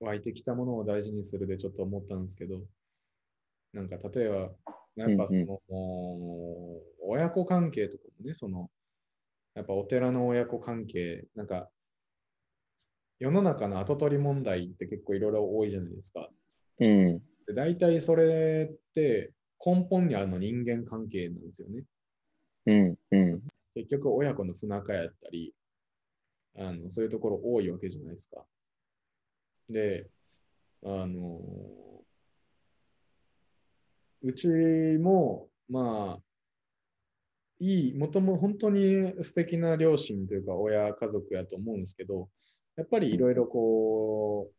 湧いてきたものを大事にするでちょっと思ったんですけど、なんか例えば、やっぱその、うん親子関係とかもね、その、やっぱお寺の親子関係、なんか、世の中の後取り問題って結構いろいろ多いじゃないですか。うん。で大体それって根本にあるの人間関係なんですよね。うん。うん。結局親子の不仲やったり、あのそういうところ多いわけじゃないですか。で、あの、うちも、まあ、いい、もとも本当に素敵な両親というか親家族やと思うんですけど、やっぱりいろいろこう、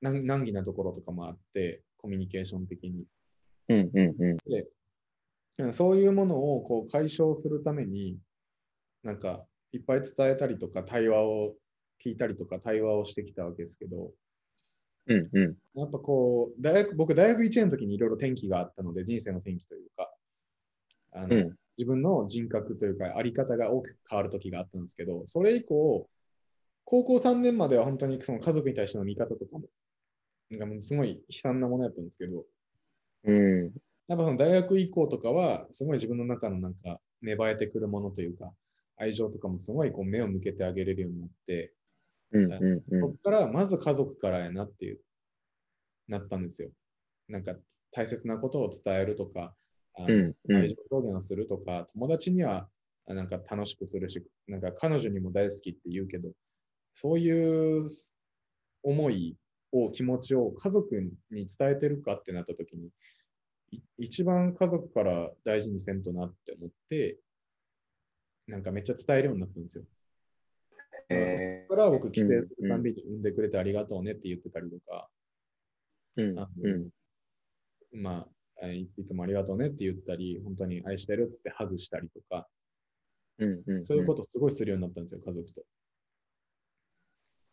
難難儀なところとかもあって、コミュニケーション的に。うん。うん。うん。うんそういうものをこう解消するために、なんかいっぱい伝えたりとか、対話を聞いたりとか、対話をしてきたわけですけど、うん。うん。やっぱこう、大学僕、大学1年の時にいろいろ転機があったので、人生の転機というか、あのうん。自分の人格というか、あり方が大きく変わる時があったんですけど、それ以降、高校3年までは本当にその家族に対しての見方とかも、なんかもうすごい悲惨なものやったんですけど、うん。やっぱその大学以降とかは、すごい自分の中のなんか芽生えてくるものというか、愛情とかもすごいこう目を向けてあげれるようになって、うん。うん。うん。そこからまず家族からやなっていう、なったんですよ。なんか大切なことを伝えるとか、あのうん。うん。愛情表現をするとか、友達にはあなんか楽しくするし、なんか彼女にも大好きって言うけど、そういう思いを、気持ちを家族に伝えてるかってなった時に、い一番家族から大事にせんとなって思って、なんかめっちゃ伝えるようになったんですよ。そこえから僕、帰省するたんびに産んでくれてありがとうねって言ってたりとか、ー。うんあ。うん。まあ、いいつもありがとうねって言ったり、本当に愛してるっつってハグしたりとか、うん。うん。そういうことをすごいするようになったんですよ、家族と。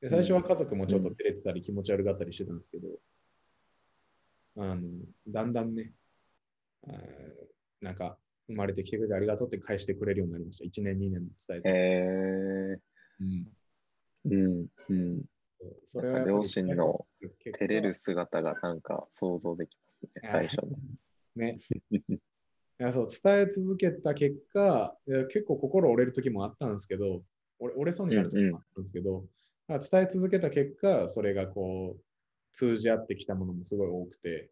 で最初は家族もちょっと照れてたり気持ち悪がったりしてたんですけど、あのだんだんね、なんか生まれてきてくれてありがとうって返してくれるようになりました。1年、2年伝えて。えうん、ー。うん。うん。それは両親の照れる姿がなんか想像できますね、最初の。ね。いやそう伝え続けた結果、結構心折れる時もあったんですけど、折折れそうになる時もあったんですけど、まあ伝え続けた結果、それがこう、通じ合ってきたものもすごい多くて、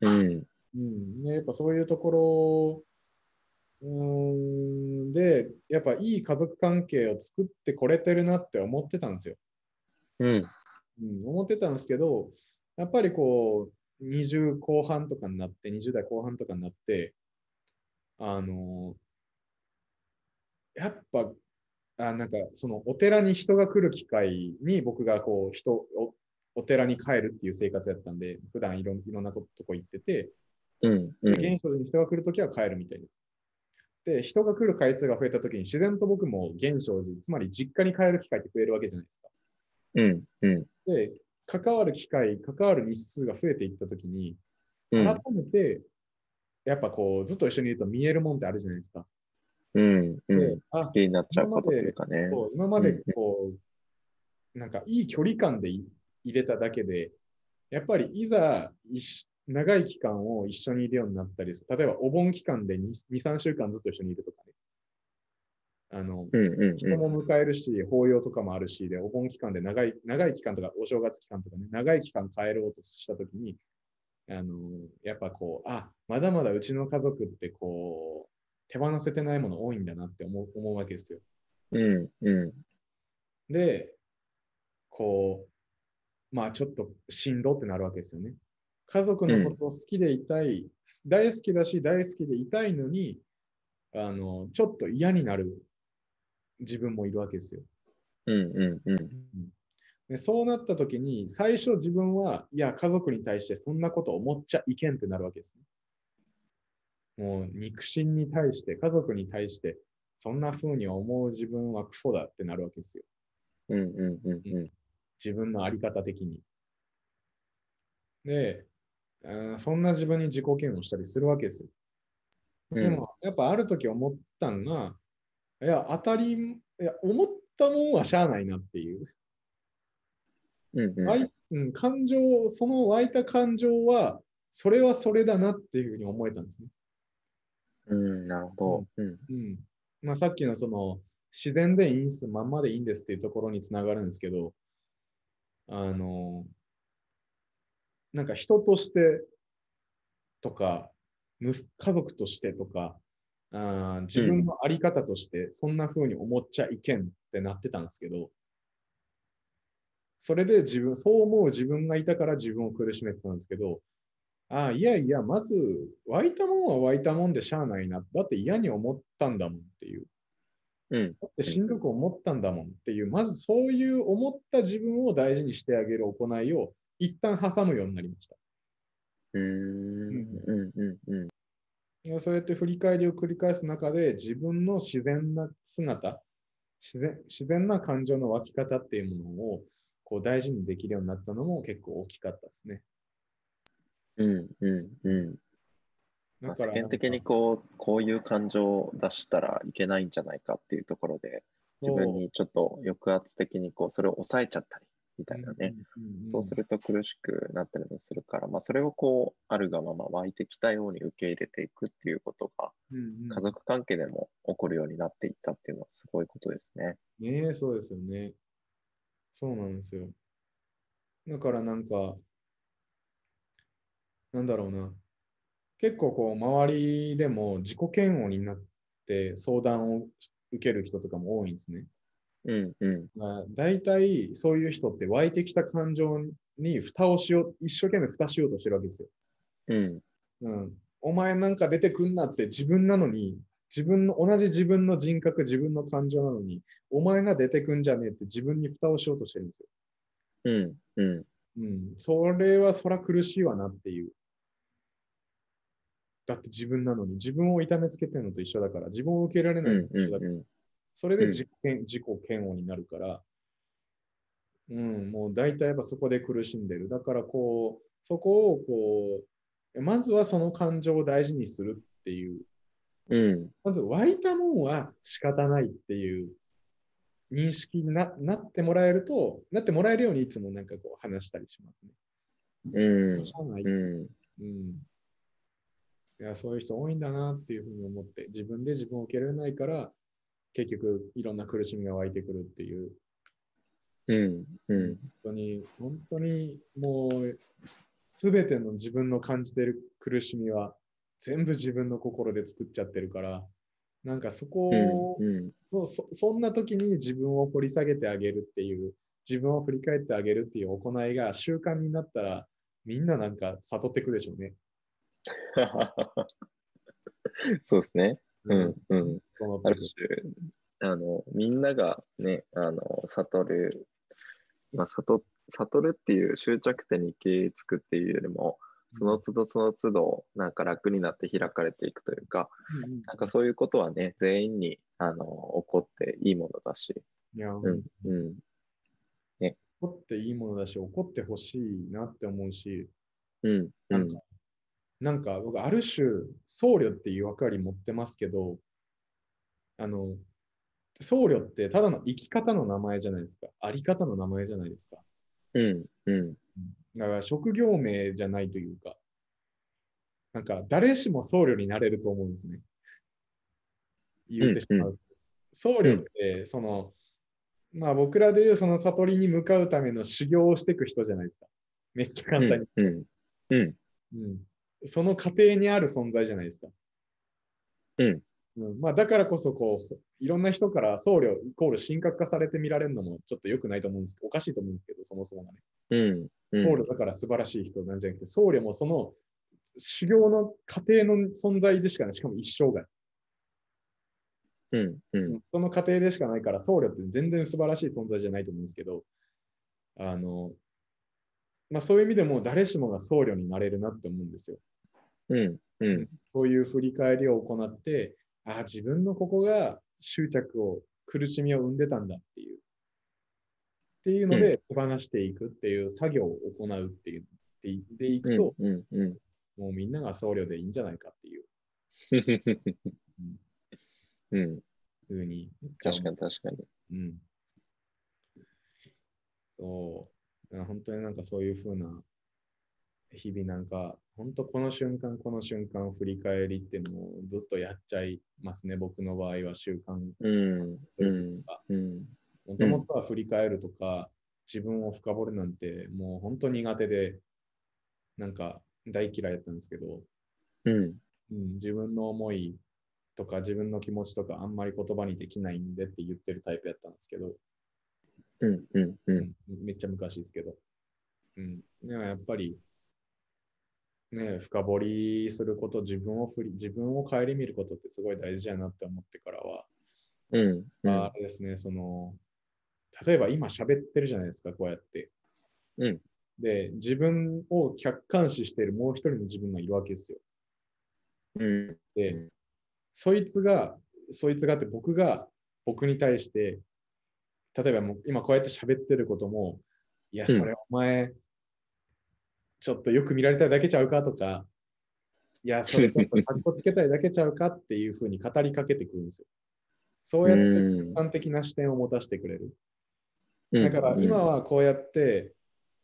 うん。うん、ねやっぱそういうところ、うーん、で、やっぱいい家族関係を作ってこれてるなって思ってたんですよ。うん。うん、思ってたんですけど、やっぱりこう、20後半とかになって、20代後半とかになって、あのやっぱ、あなんかそのお寺に人が来る機会に僕がこう人お、お寺に帰るっていう生活やったんで、普段いろんいろんなとこ行ってて、うん。うん。で現象に人が来るときは帰るみたいな。で、人が来る回数が増えたときに自然と僕も現象に、つまり実家に帰る機会って増えるわけじゃないですか。うん。うん。で、関わる機会、関わる日数が増えていったときに、うん改めて、やっぱこう、ずっと一緒にいると見えるもんってあるじゃないですか。うん。うでん。、あ、気になっちゃうことというかね。今までこう、なんかいい距離感でい入れただけで、やっぱりいざ長い期間を一緒にいるようになったりする。例えばお盆期間で2、2 3週間ずっと一緒にいるとかね。あの、うん。うん。人も迎えるし、法要とかもあるし、で、お盆期間で長い、長い期間とか、お正月期間とかね、長い期間帰ろうとしたときに、あの、やっぱこう、あ、まだまだうちの家族ってこう、手放せてないもの多いんだなって思う思うわけですよ。うん。うん。で、こう、まあちょっとしんどってなるわけですよね。家族のことを好きでいたい、大好きだし、大好きでいたいのに、あの、ちょっと嫌になる自分もいるわけですよ。うん。うん。うん。でそうなった時に、最初自分は、いや、家族に対してそんなこと思っちゃいけんってなるわけですね。もう肉親に対して、家族に対して、そんな風に思う自分はクソだってなるわけですよ。うん。うん。うん。自分のあり方的に。で、そんな自分に自己嫌悪したりするわけですよ。うん。でも、やっぱある時思ったんが、いや、当たり、いや、思ったもんはしゃあないなっていう。うんうん湧いうん、感情、その湧いた感情は、それはそれだなっていうふうに思えたんですね。うん、なるほど。うん。うん。まあ、さっきのその、自然でいいんです、まんまでいいんですっていうところにつながるんですけど、あの、なんか人としてとか、家族としてとか、あー自分のあり方として、そんな風に思っちゃいけんってなってたんですけど、それで自分、そう思う自分がいたから自分を苦しめてたんですけど、ああ、いやいや、まず、湧いたもんは湧いたもんでしゃあないな。だって嫌に思ったんだもんっていう。うん。だってしんどく思ったんだもんっていう、まずそういう思った自分を大事にしてあげる行いを一旦挟むようになりました。うん。うん。うん。うん。いやそうやって振り返りを繰り返す中で自分の自然な姿、自然自然な感情の湧き方っていうものをこう大事にできるようになったのも結構大きかったですね。うん。うん。うん。まあ、世間的にこう、こういう感情を出したらいけないんじゃないかっていうところで、自分にちょっと抑圧的にこう、それを抑えちゃったりみたいなね。そうすると苦しくなったりもするから、まあ、それをこう、あるがまま湧いてきたように受け入れていくっていうことが、家族関係でも起こるようになっていったっていうのはすごいことですね。ねえ、そうですよね。そうなんですよ。だからなんか、なんだろうな。結構こう、周りでも自己嫌悪になって相談を受ける人とかも多いんですね。うんうん。まあ、大体そういう人って湧いてきた感情に蓋をしよう、一生懸命蓋しようとしてるわけですよ。うん。うん。お前なんか出てくんなって自分なのに、自分の、同じ自分の人格、自分の感情なのに、お前が出てくんじゃねえって自分に蓋をしようとしてるんですよ。うんうん。うん。それはそら苦しいわなっていう。だって自分なのに、自分を痛めつけてるのと一緒だから、自分を受け入れられないのと一緒だから、それで自己,、自己嫌悪になるから、うん、もう大体やっぱそこで苦しんでる。だからこう、そこをこう、まずはその感情を大事にするっていう。うん。まず湧いたもんは仕方ないっていう認識にななってもらえると、なってもらえるようにいつもなんかこう話したりしますね。うん。しゃあない。うん。うん。いや、そういう人多いんだなっていうふうに思って、自分で自分を受け入れないから、結局いろんな苦しみが湧いてくるっていう。うん。うん。本当に、本当にもう、すべての自分の感じている苦しみは、全部自分の心で作っちゃってるから、なんかそこを、うん。そうそそんな時に自分を掘り下げてあげるっていう、自分を振り返ってあげるっていう行いが習慣になったら、みんななんか悟っていくでしょうね。そうですね。うん。うん。ある種、あの、みんながね、あの、悟る、まあ、悟、悟るっていう終着点に行き着くっていうよりも、その都度その都度、なんか楽になって開かれていくというか、うん。うんなんかそういうことはね、全員に、あの、起こっていいものだし、いや、うん、うん、怒っていいものだし、怒ってほしいなって思うし、うん、うなんんか、なんか僕、ある種、僧侶っていう役割持ってますけど、あの、僧侶ってただの生き方の名前じゃないですか。あり方の名前じゃないですか。うん、うん、だから職業名じゃないというか、なんか誰しも僧侶になれると思うんですね。言ってしまう。僧侶って、その、まあ僕らでいうその悟りに向かうための修行をしていく人じゃないですか。めっちゃ簡単に。うん、うん、うんその過程にある存在じゃないですか。うん。うん。まあ、だからこそこう、いろんな人から僧侶イコール神格化されて見られるのもちょっと良くないと思うんですけど、おかしいと思うんですけど、そもそもがね。うん、うん、僧侶だから素晴らしい人なんじゃなくて、僧侶もその修行の過程の存在でしかない、しかも一生涯。うん、うん、その過程でしかないから、僧侶って全然素晴らしい存在じゃないと思うんですけど、あの、まあそういう意味でも誰しもが僧侶になれるなって思うんですよ。うん、うん、そういう振り返りを行って、ああ、自分のここが執着を、苦しみを生んでたんだっていう。っていうので手放していくっていう作業を行うっていう。ででいくと、うん、うん、もうみんなが僧侶でいいんじゃないかっていう うん、ふうに。確かに確かに。うん。そ本当になんかそういうふうな日々なんか、本当この瞬間、この瞬間を振り返りっていうのをずっとやっちゃいますね、僕の場合は習慣というか。もともとは振り返るとか、自分を深掘るなんてもう本当苦手で、なんか大嫌いだったんですけど、うん、うん、自分の思いとか自分の気持ちとかあんまり言葉にできないんでって言ってるタイプやったんですけど、うんうんうん、めっちゃ昔ですけど。うん、でもやっぱり、ね、深掘りすること、自分を振り、自分を顧みることってすごい大事やなって思ってからは、うん、うん、あれですね、その、例えば今喋ってるじゃないですか、こうやって。うん。で、自分を客観視しているもう一人の自分がいるわけですよ。うん。で、そいつが、そいつがって僕が僕に対して、例えばもう今こうやって喋ってることも、いや、それお前、ちょっとよく見られたいだけちゃうかとか、いや、それちょっとかっこつけたいだけちゃうかっていうふうに語りかけてくるんですよ。そうやって一般的な視点を持たせてくれる。だから今はこうやって、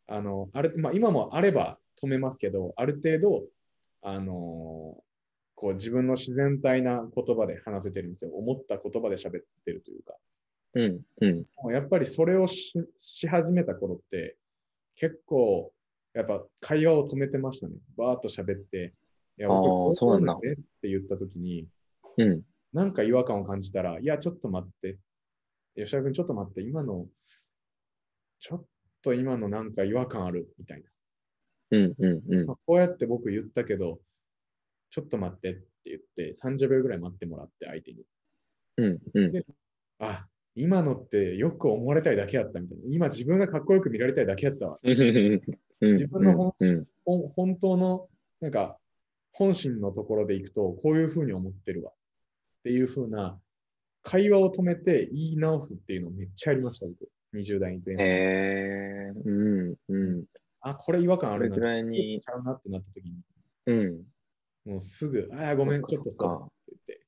あの、あれ、まあ今もあれば止めますけど、ある程度、あのこう自分の自然体な言葉で話せてるんですよ。思った言葉で喋ってるというか。うんうん、やっぱりそれをし始めた頃って、結構、やっぱ会話を止めてましたね。バーッと喋って、いや、僕、そうなんだねって言ったときに、うん、なんか違和感を感じたら、いや、ちょっと待って。吉田君、ちょっと待って、今の、ちょっと今のなんか違和感あるみたいな。うんうんうん、こうやって僕言ったけど、ちょっと待ってって言って、30秒ぐらい待ってもらって、相手に。うんうん、で、あ、今のってよく思われたいだけやったみたいな。今自分がかっこよく見られたいだけやったわ。自分の本,、本当の、なんか、本心のところでいくと、こういうふうに思ってるわ。っていうふうな、会話を止めて言い直すっていうのめっちゃありました、僕。20代前半。へえー、うんうん。あ、これ違和感あるな。ぐらいに。ちゃうなってなった時に。うん。もうすぐ、ああ、ごめん、ちょっとそうって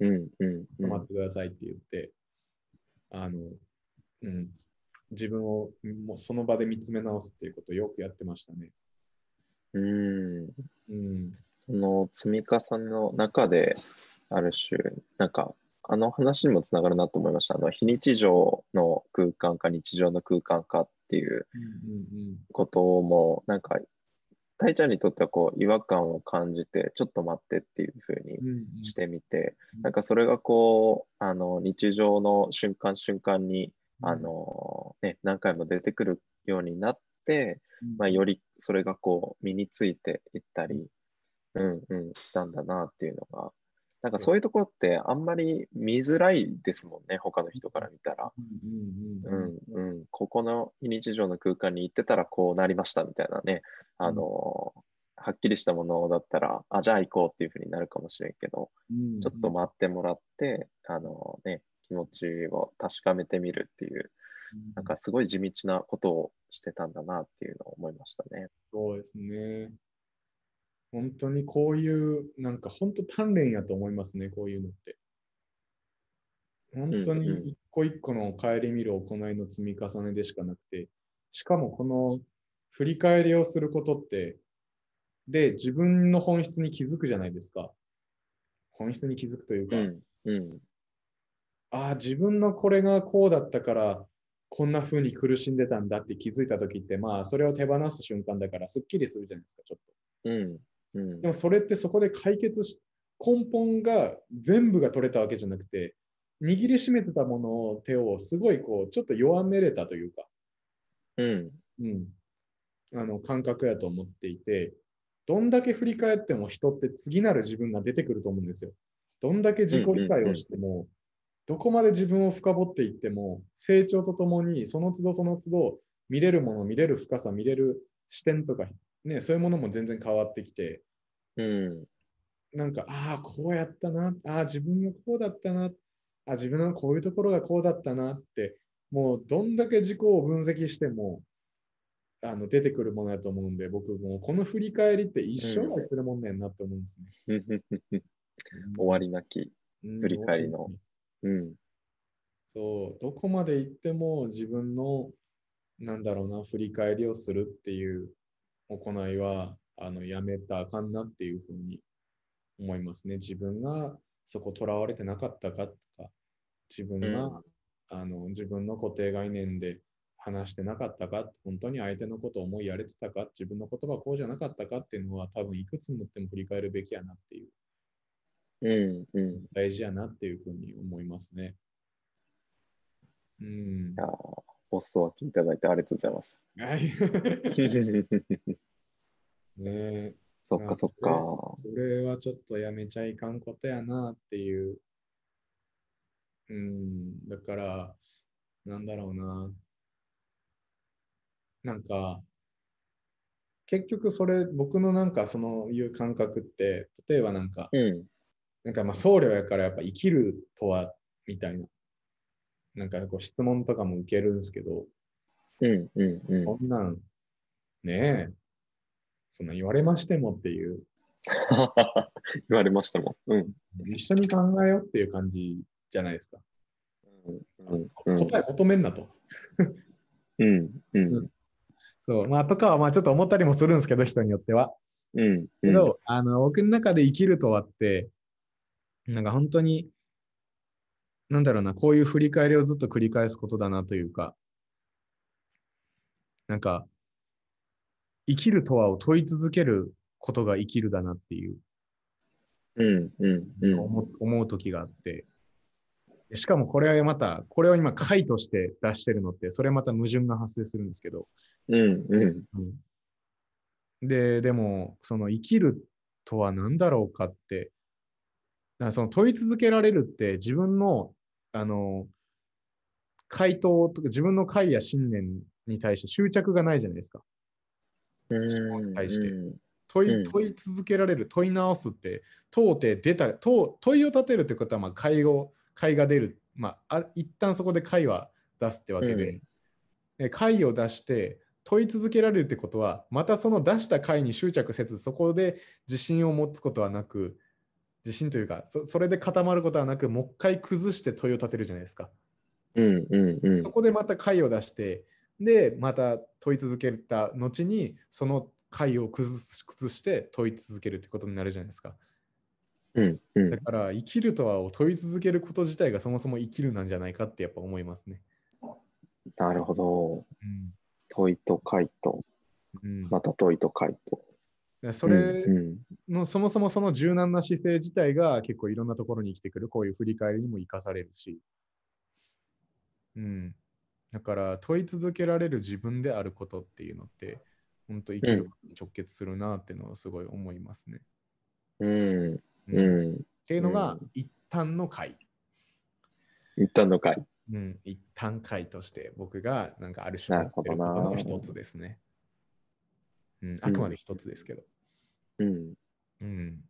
言って。うんうん、止まってくださいって言って、あの、うん、自分をもうその場で見つめ直すっていうことをよくやってましたね。うん。うん、その積み重ねの中で、ある種、なんか、あの話にもつながるなと思いました。あの非日常の空間か日常の空間かっていうことも、なんかタイちゃんにとってはこう違和感を感じて、ちょっと待ってっていうふうにしてみて、うん。うん、なんかそれがこう、あの日常の瞬間瞬間に、あのね、何回も出てくるようになって、まあ、よりそれがこう身についていったり、うんうん、したんだなっていうのがなんかそういうところってあんまり見づらいですもんね、他の人から見たら。うんうん。ここの非日常の空間に行ってたらこうなりましたみたいなね、あの、はっきりしたものだったら、あ、じゃあ行こうっていうふうになるかもしれんけど、ちょっと待ってもらって、あのね、気持ちを確かめてみるっていう、なんかすごい地道なことをしてたんだなっていうのを思いましたね。そうですね。本当にこういう、なんか本当鍛錬やと思いますね、こういうのって。本当に一個一個の顧みる行いの積み重ねでしかなくて、しかもこの振り返りをすることって、で、自分の本質に気づくじゃないですか。本質に気づくというか、うんうん、ああ、自分のこれがこうだったから、こんな風に苦しんでたんだって気づいたときって、まあ、それを手放す瞬間だから、すっきりするじゃないですか、ちょっと。うんうん、でもそれってそこで解決し、根本が全部が取れたわけじゃなくて、握りしめてたものを手をすごいこう、ちょっと弱めれたというか、うん。うん。あの、感覚やと思っていて、どんだけ振り返っても人って次なる自分が出てくると思うんですよ。どんだけ自己理解をしても、どこまで自分を深掘っていっても、成長とともにその都度その都度見れるもの、見れる深さ、見れる視点とかね、そういうものも全然変わってきて、うん、なんか、ああ、こうやったな、ああ、自分がこうだったな、あ自分のこういうところがこうだったな。って、もうどんだけ自己を分析しても、あの出てくるものだと思うんで、僕もこの振り返りって一生涯するもんねんなって思うんですね。終わりなき振り返りの。うん、そう、どこまで行っても自分のなんだろうな、振り返りをするっていう行いは、あの、やめたらあかんなっていうふうに思いますね。自分がそこ囚われてなかったかとか、自分が、うん、あの自分の固定概念で話してなかったか、本当に相手のことを思いやれてたか、自分の言葉こうじゃなかったかっていうのは多分いくつになっても振り返るべきやなっていう、うんうん、大事やなっていうふうに思いますね。うん。あお裾分けいただいてありがとうございます。はい。ねそっかそっかそれ。それはちょっとやめちゃいかんことやなっていう。うん、だから、なんだろうな。なんか、結局それ、僕のなんかそのいう感覚って、例えばなんか、うん、なんかまあ僧侶やからやっぱ生きるとは、みたいな、なんかこう質問とかも受けるんですけど、うんうんうん、こんなん、ねえ、そ言われましてもっていう。言われましたもん。うん。一緒に考えようっていう感じじゃないですか。うんうん、答え求めんなと。うん、うん。そう、まあ、とかはまあちょっと思ったりもするんですけど、人によっては。うん。けど、あの、僕の中で生きるとはって、なんか本当に、なんだろうな、こういう振り返りをずっと繰り返すことだなというか、なんか、生きるとはを問い続けることが生きるだなっていう、うんうんうん、思思う時があって、しかもこれはまた、これを今回として出してるのって、それまた矛盾が発生するんですけど、うんうん。うん、で、でも、その生きるとは何だろうかって、だからその問い続けられるって自分の、あの、回答とか自分の解や信念に対して執着がないじゃないですか。に対して。問い問い続けられる、問い直すって、問うて出た、問問いを立てるということは、まあ、会を、会が出る。まあ、あ一旦そこで会は出すってわけで、うん、会を出して問い続けられるってことは、またその出した会に執着せず、そこで自信を持つことはなく、自信というかそ、それで固まることはなく、もう一回崩して問いを立てるじゃないですか。うんうんうん、そこでまた会を出して、で、また問い続けた後に、その解を崩して問い続けるってことになるじゃないですか。うんうん、だから生きるとは問い続けること自体がそもそも生きるなんじゃないかってやっぱ思いますね。なるほど。うん、問いと回と、うん、また問いと回と。それの、そもそもその柔軟な姿勢自体が結構いろんなところに生きてくる、こういう振り返りにも生かされるし。うん。だから問い続けられる自分であることっていうのって、本当生きるに直結するなっていうのはすごい思いますね。うん。うん、っていうのが一旦の回。一旦の回。うん、一旦回として僕がなんかある種のことの一つですね。うん、あくまで一つですけど。うん。うん。